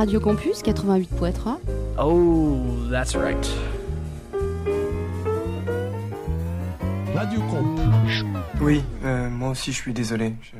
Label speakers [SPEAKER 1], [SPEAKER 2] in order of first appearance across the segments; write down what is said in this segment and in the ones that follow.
[SPEAKER 1] Radio Campus 88.3.
[SPEAKER 2] Oh, that's right.
[SPEAKER 3] Radio Campus.
[SPEAKER 4] Oui, euh, moi aussi je suis désolé. Je-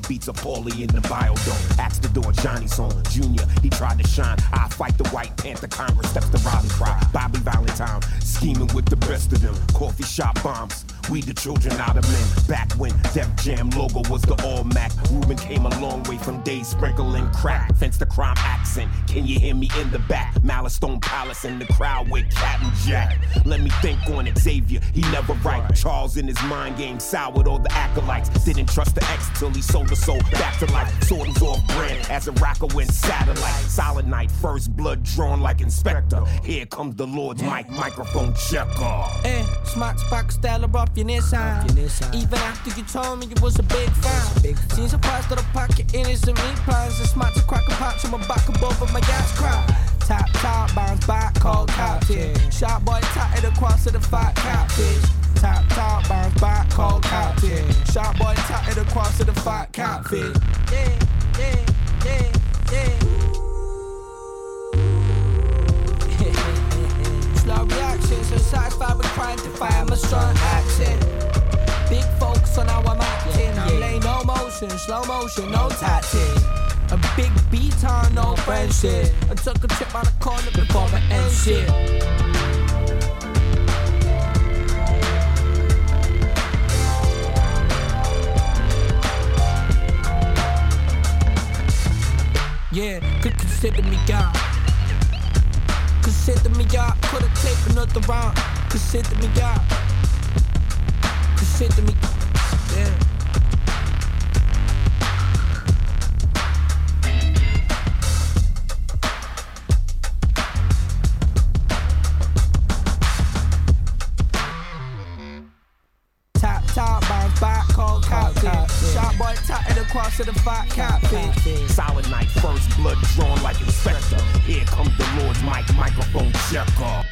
[SPEAKER 5] Beats a Paulie in the biodome. Axe the door, Johnny's on. Junior, he tried to shine. I fight the White Panther Congress, steps the rally cry. Bobby Valentine, scheming with the best of them. Coffee shop bombs. We the children out of men. Back when Def Jam logo was the All Mac. Ruben came a long way from days sprinkling crack. Fence the crime accent. Can you hear me in the back? Malastone Palace in the crowd with Cat and Jack. Let me think on it. Xavier, he never right. Charles in his mind game soured all the acolytes. Didn't trust the X till he sold the soul back to life. Swords off brand as a rocker went satellite. Solid night, first blood drawn like Inspector. Here comes the Lord's mic, microphone checker.
[SPEAKER 6] Eh, smart spark style rough your. Even after you told me you was a big fan. Seen some parts of the pocket in it, and me plans. And smart to crack a pops from a back both of my gas cry. Top, top, bounce back, cold captain. Sharp boy tatted across to the fat catfish. Top, top, bounce back, cold captain. Sharp boy tatted across to the fat catfish. Yeah, yeah, yeah, yeah. Slow reactions, satisfied with trying to find my strong accent. Big focus on how I'm acting. I'm laying no motion, slow motion, no tactic. A big beat on no friendship. I took a trip on the corner before my end shit. Yeah, could consider me God. Consider me God. Could've taken another round. Consider me God. Consider me. Tatted to the fat catfish.
[SPEAKER 5] Solid night, first blood drawn like Inspector. Here comes the Lord's mic, microphone checker.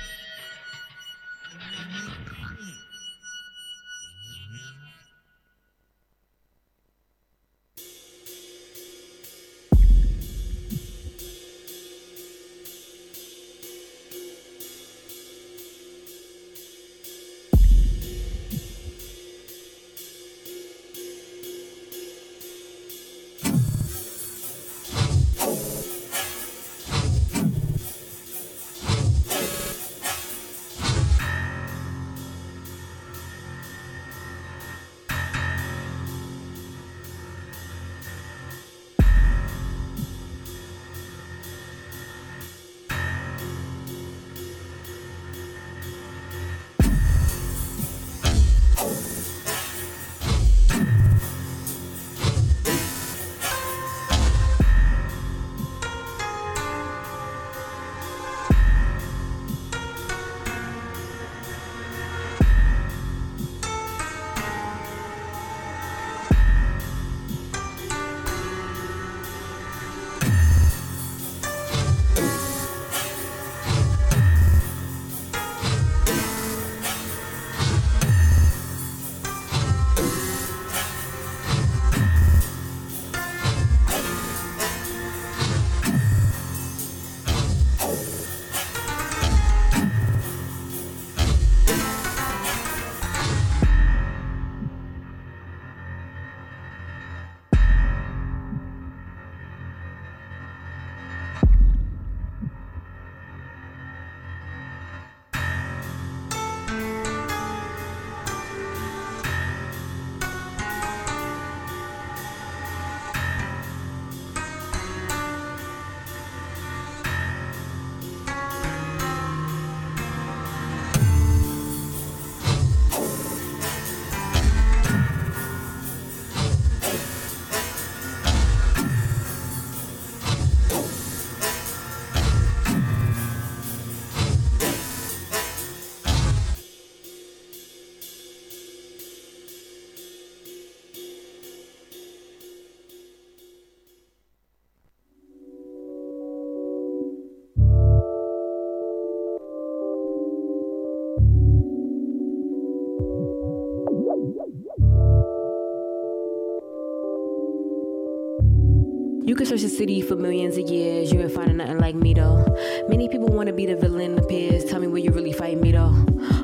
[SPEAKER 7] Could search the city for millions of years. You ain't finding nothing like me though. Many people wanna be the villain appears. Tell me where you really fight me though.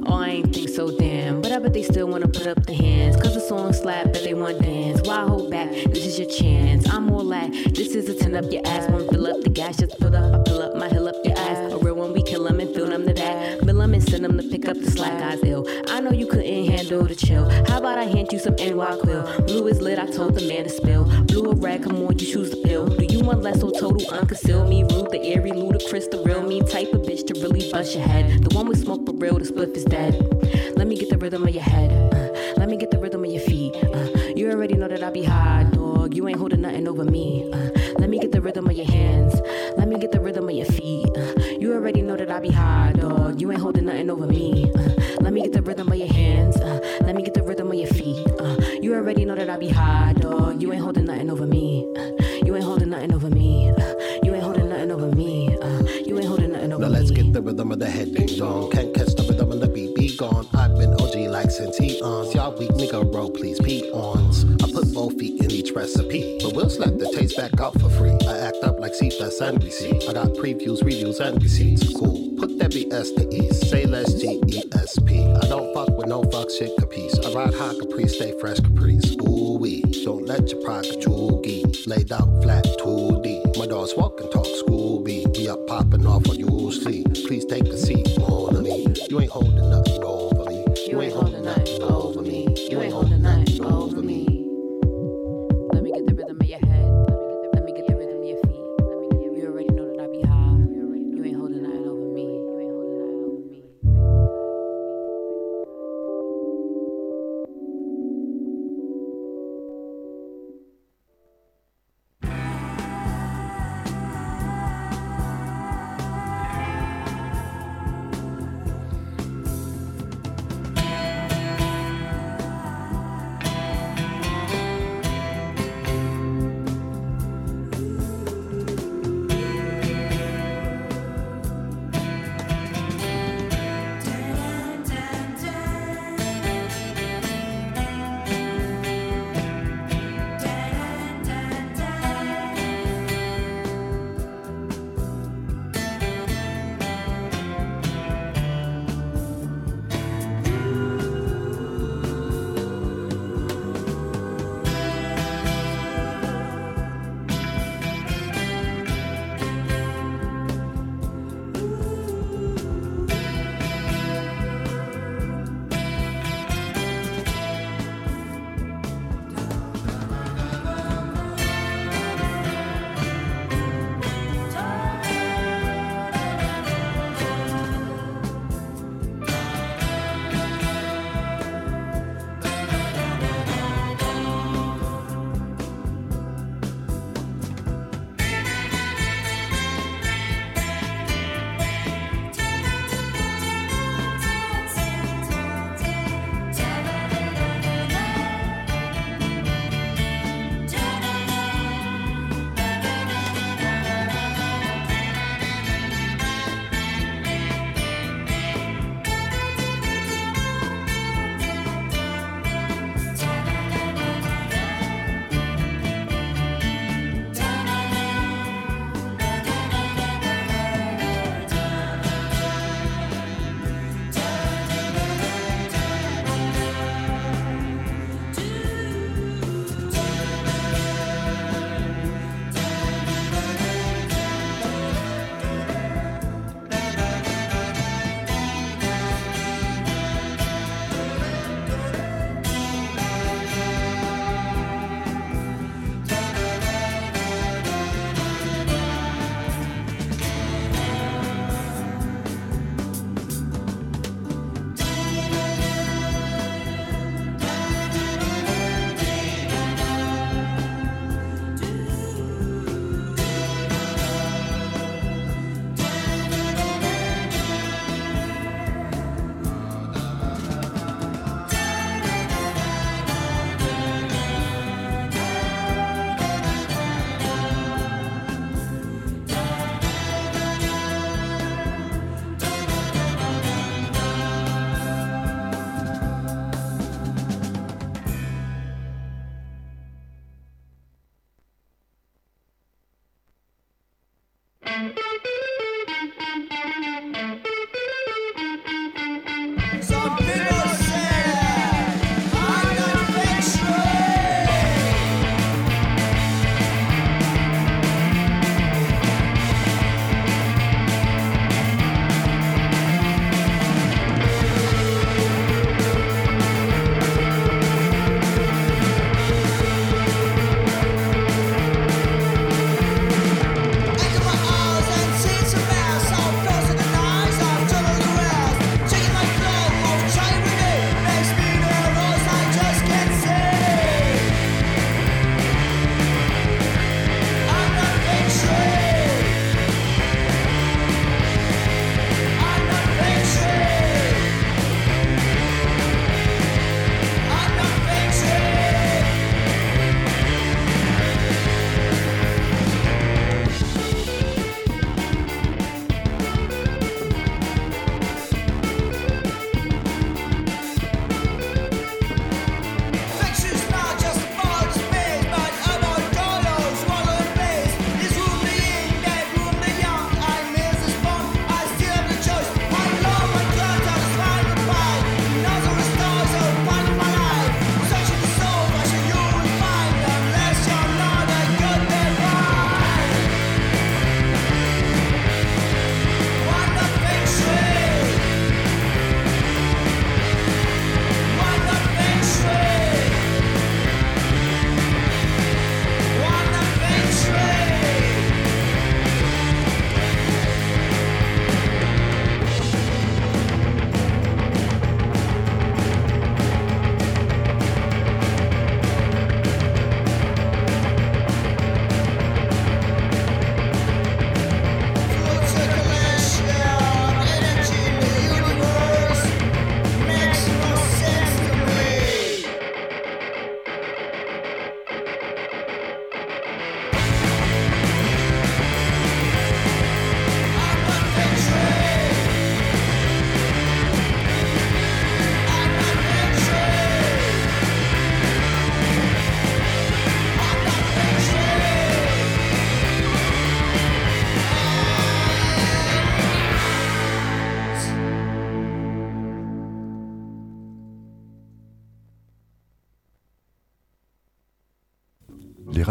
[SPEAKER 7] Oh, I ain't think so damn. But I bet they still wanna put up the hands. Cause the song slap, but they want dance. Why hold back? This is your chance. I'm all like, this is a 10 up your ass. One fill up the gas, just fill up. I fill up my hill up up the slack eyes ill. I know you couldn't handle the chill. How about I hand you some NyQuil? Blue is lit, I told the man to spill. Blue or red, come on, you choose the pill. Do you want less or total unconcealed? Me, rude, the airy, ludicrous, the real me type of bitch to really bust your head. The one with smoke for real, the spliff is dead. Let me get the rhythm of your head. Uh, let me get the rhythm of your feet. Uh, you already know that I be high, dog. You ain't holding nothing over me. Uh, let me get the rhythm of your hands. Let me get the rhythm of your feet. Uh, already know that I be high, dog. You ain't holding nothing over me. Uh, let me get the rhythm of your hands. Uh, let me get the rhythm of your feet. Uh, you already know that I be high, dog. You ain't holding nothing over me. Uh, you ain't holding nothing over me. Uh, you ain't holding nothing over me. Uh, you ain't holding nothing over
[SPEAKER 8] now
[SPEAKER 7] me.
[SPEAKER 8] Now let's get the rhythm of the head ding dong. Can't catch the rhythm of the beat, be gone. I've been OG like since eons. Y'all weak nigga roll, please put both feet in each recipe, but we'll slap the taste back out for free. I act up like CVS and receipt. I got previews, reviews, and receipts. Cool. Put that BS to ease. Say less G E S P. I don't fuck with no fuck shit capiche. I ride high caprice, stay fresh caprice. Ooh wee. Don't let your pride joogie. Laid out flat 2D. My dogs walk and talk Scooby. We up popping off while you sleep. Please take a seat on me. You ain't holding nothing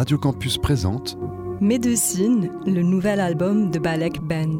[SPEAKER 9] Radio Campus présentent
[SPEAKER 10] Médecine, le nouvel album de Balek Band.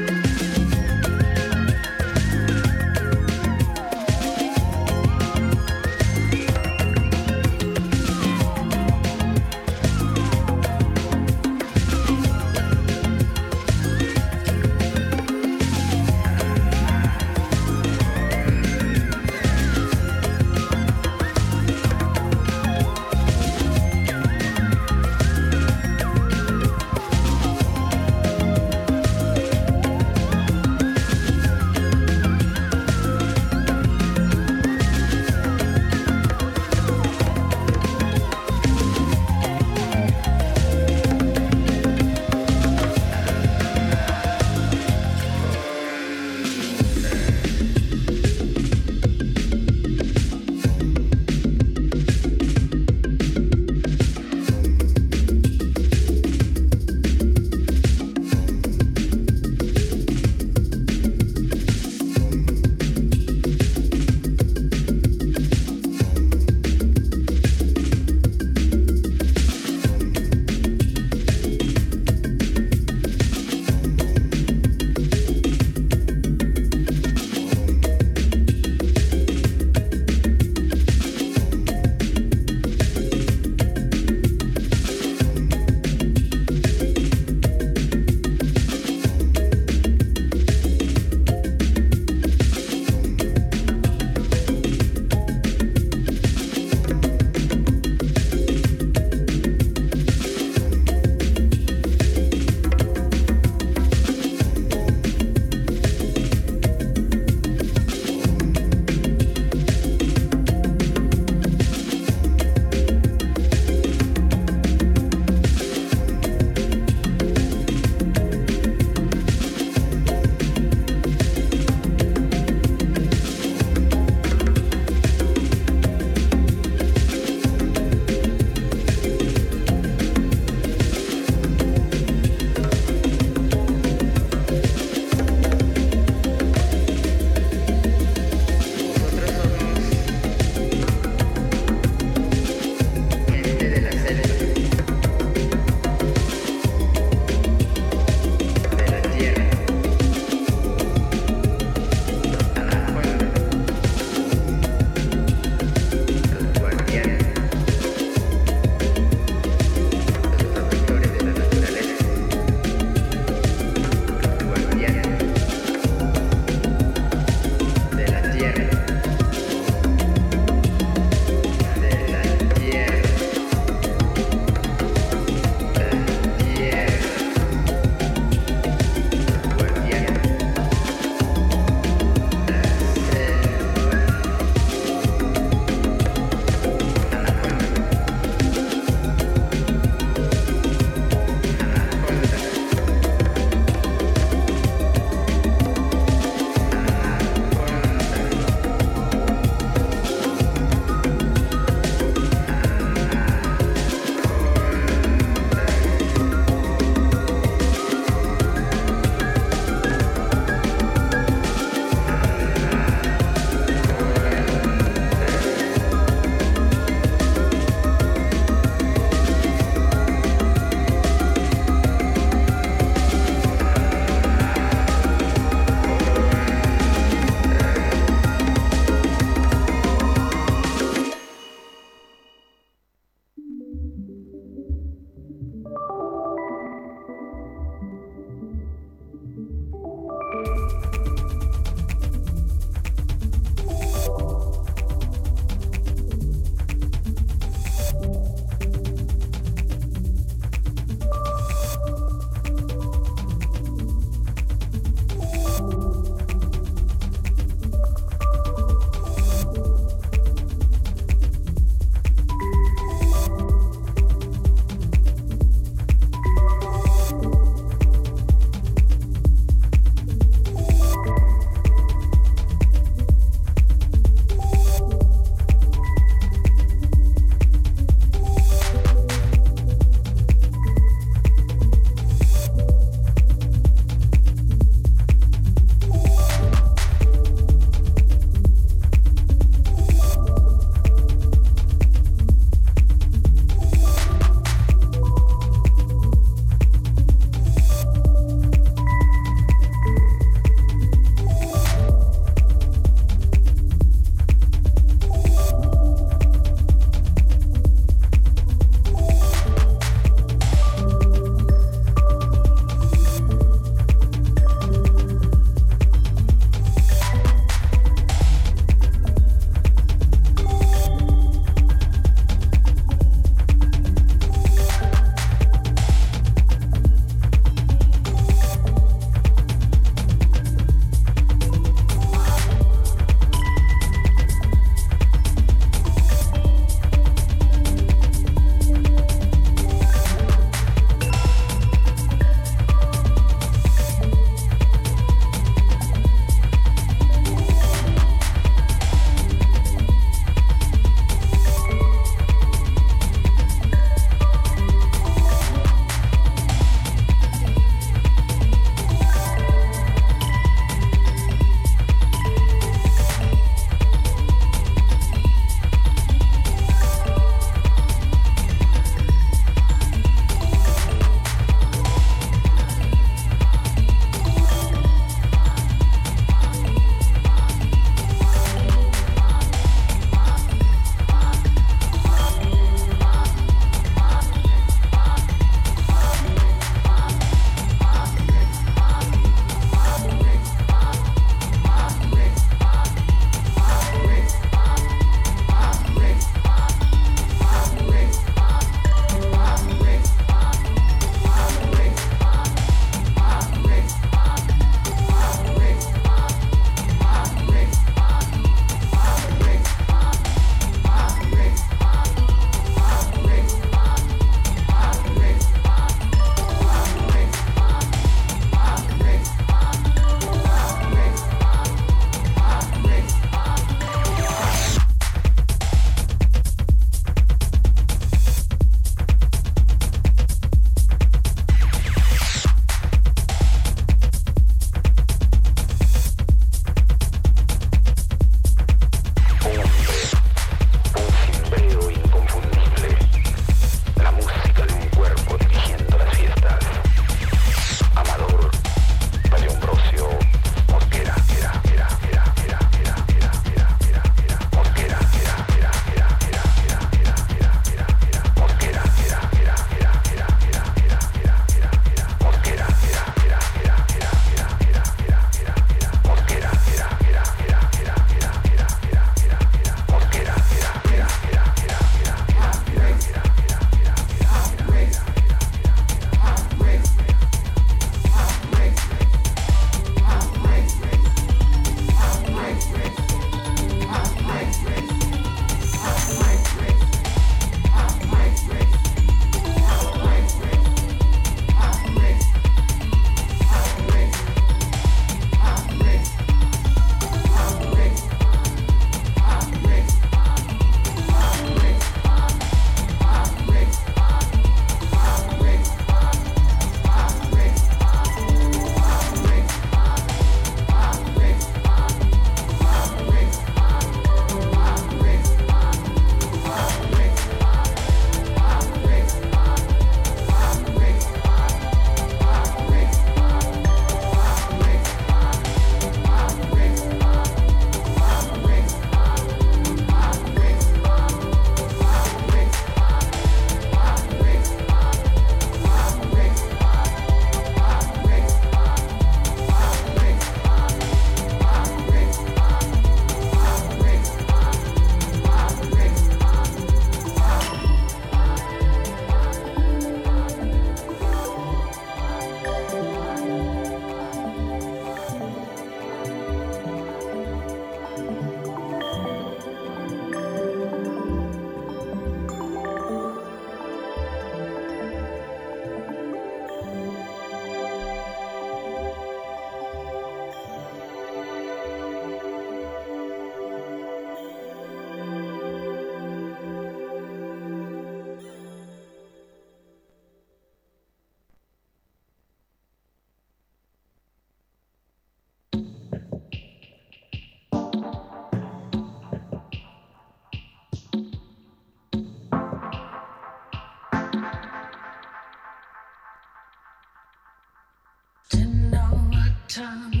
[SPEAKER 11] time.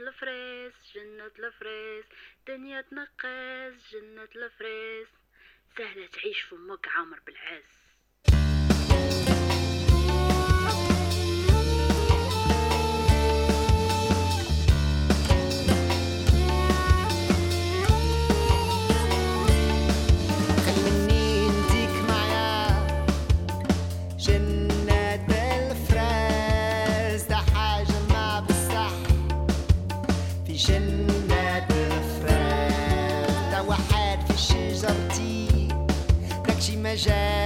[SPEAKER 11] الفريس جنة الفريس. دنيا تنقص جنة الفريس. سهلة تعيش
[SPEAKER 12] في مك عامر بالعز.
[SPEAKER 13] tragédia.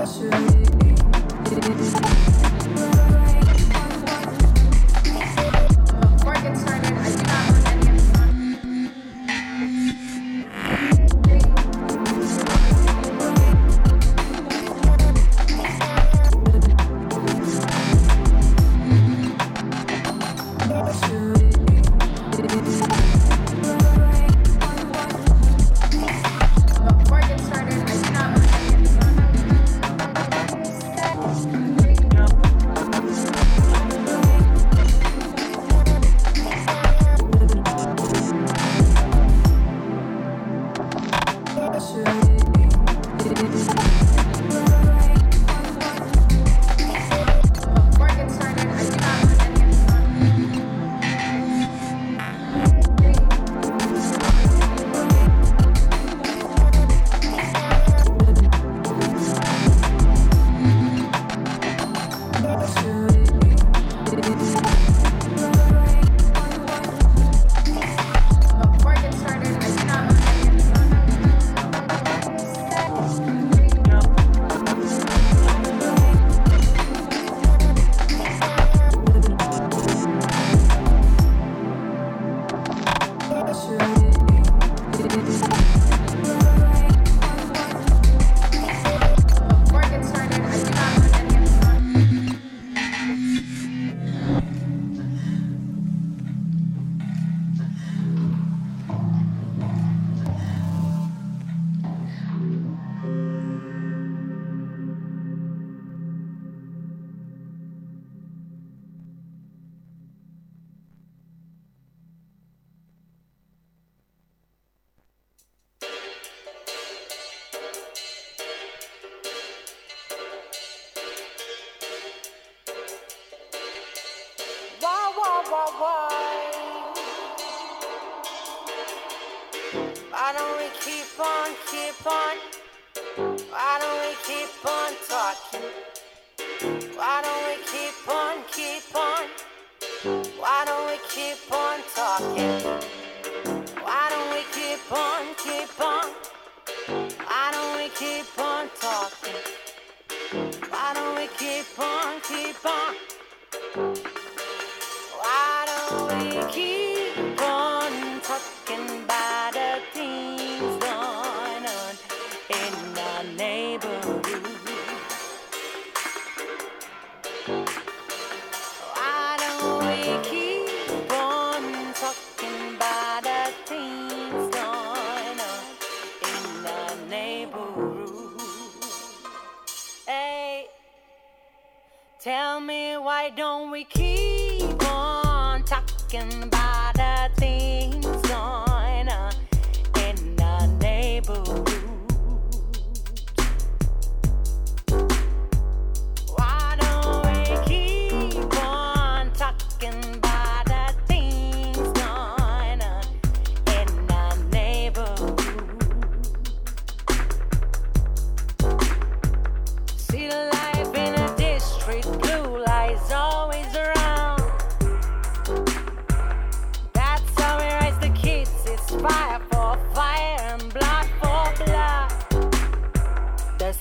[SPEAKER 13] luxury.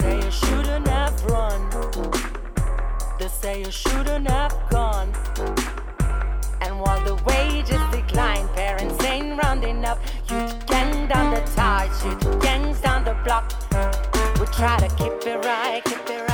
[SPEAKER 13] say you shouldn't have run. They say you shouldn't have gone. And while the wages decline, parents ain't rounding up. You gang down the tide, you gangs down the block. We try to keep it right, keep it right.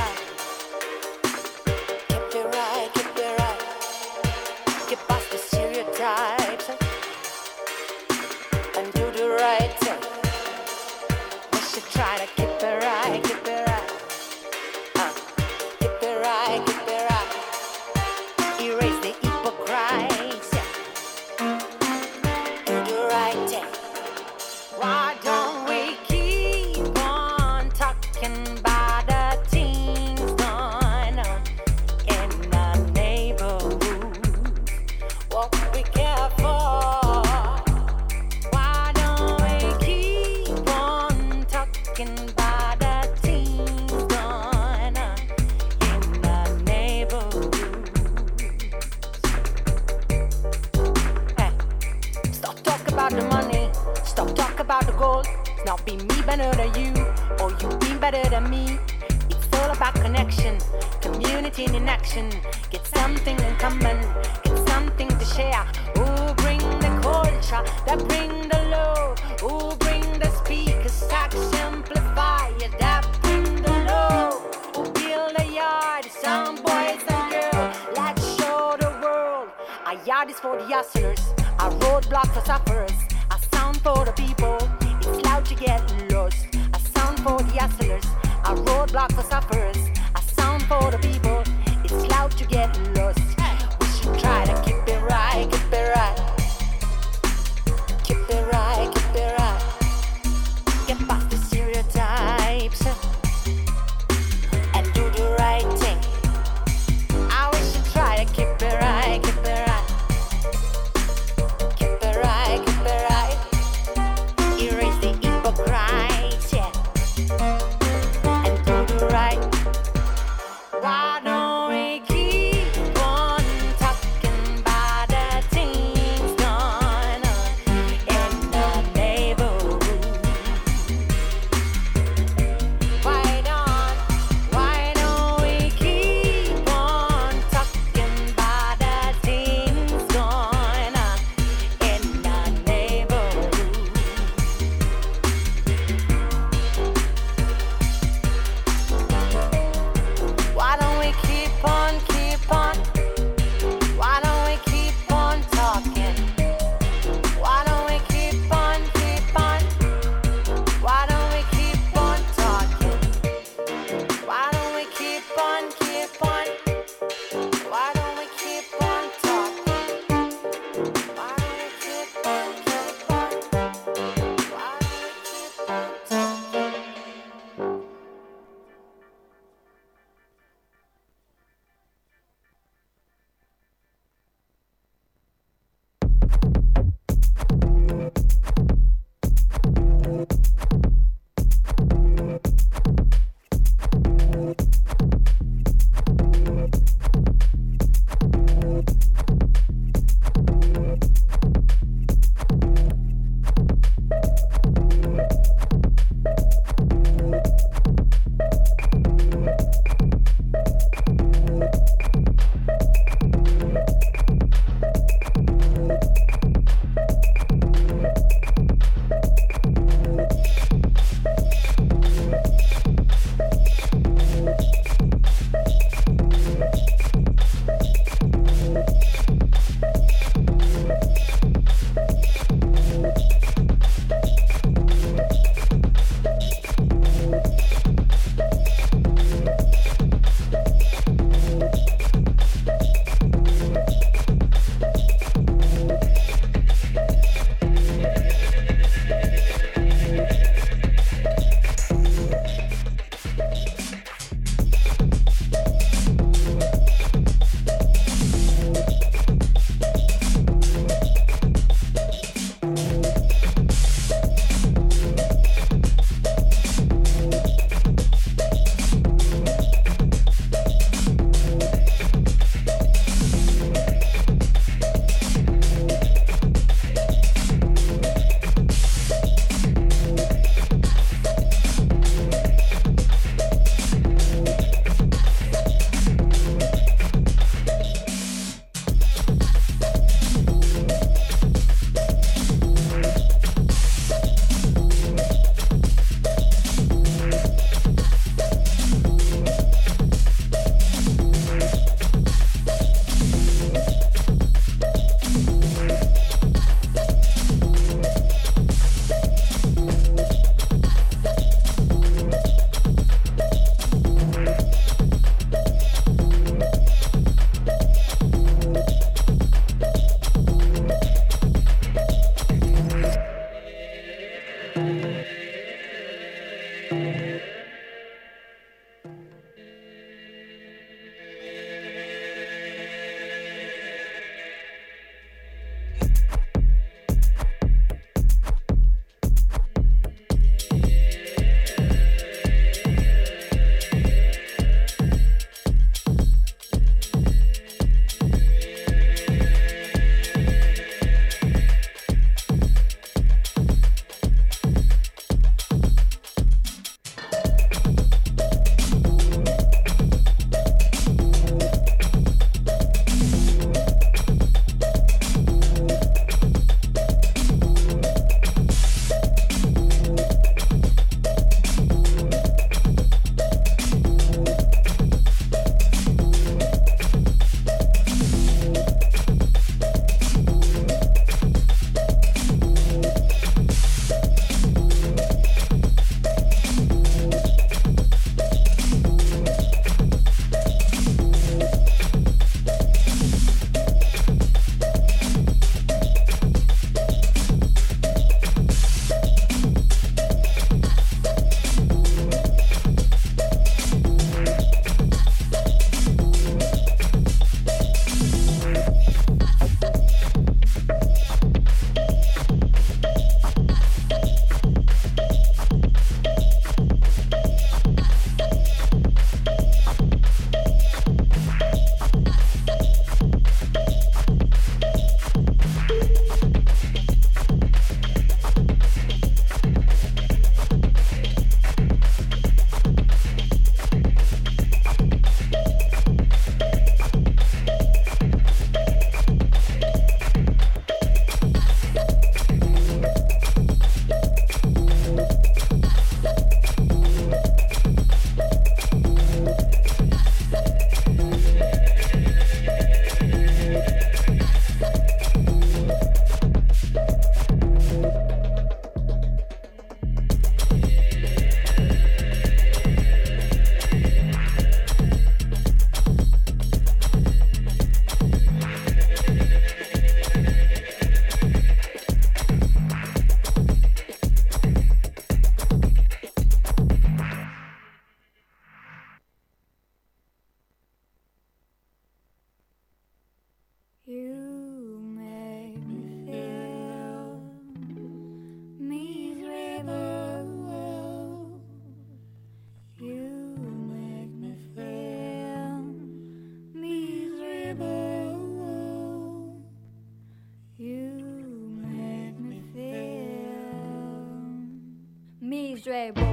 [SPEAKER 14] Miserable.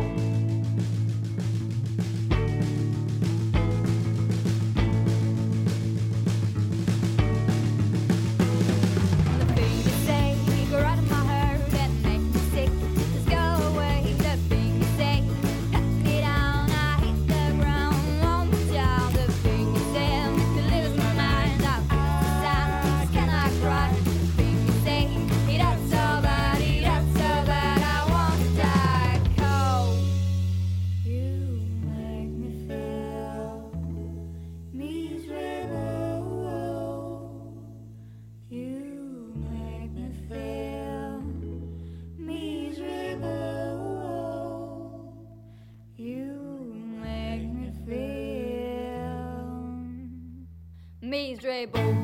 [SPEAKER 14] Miserable.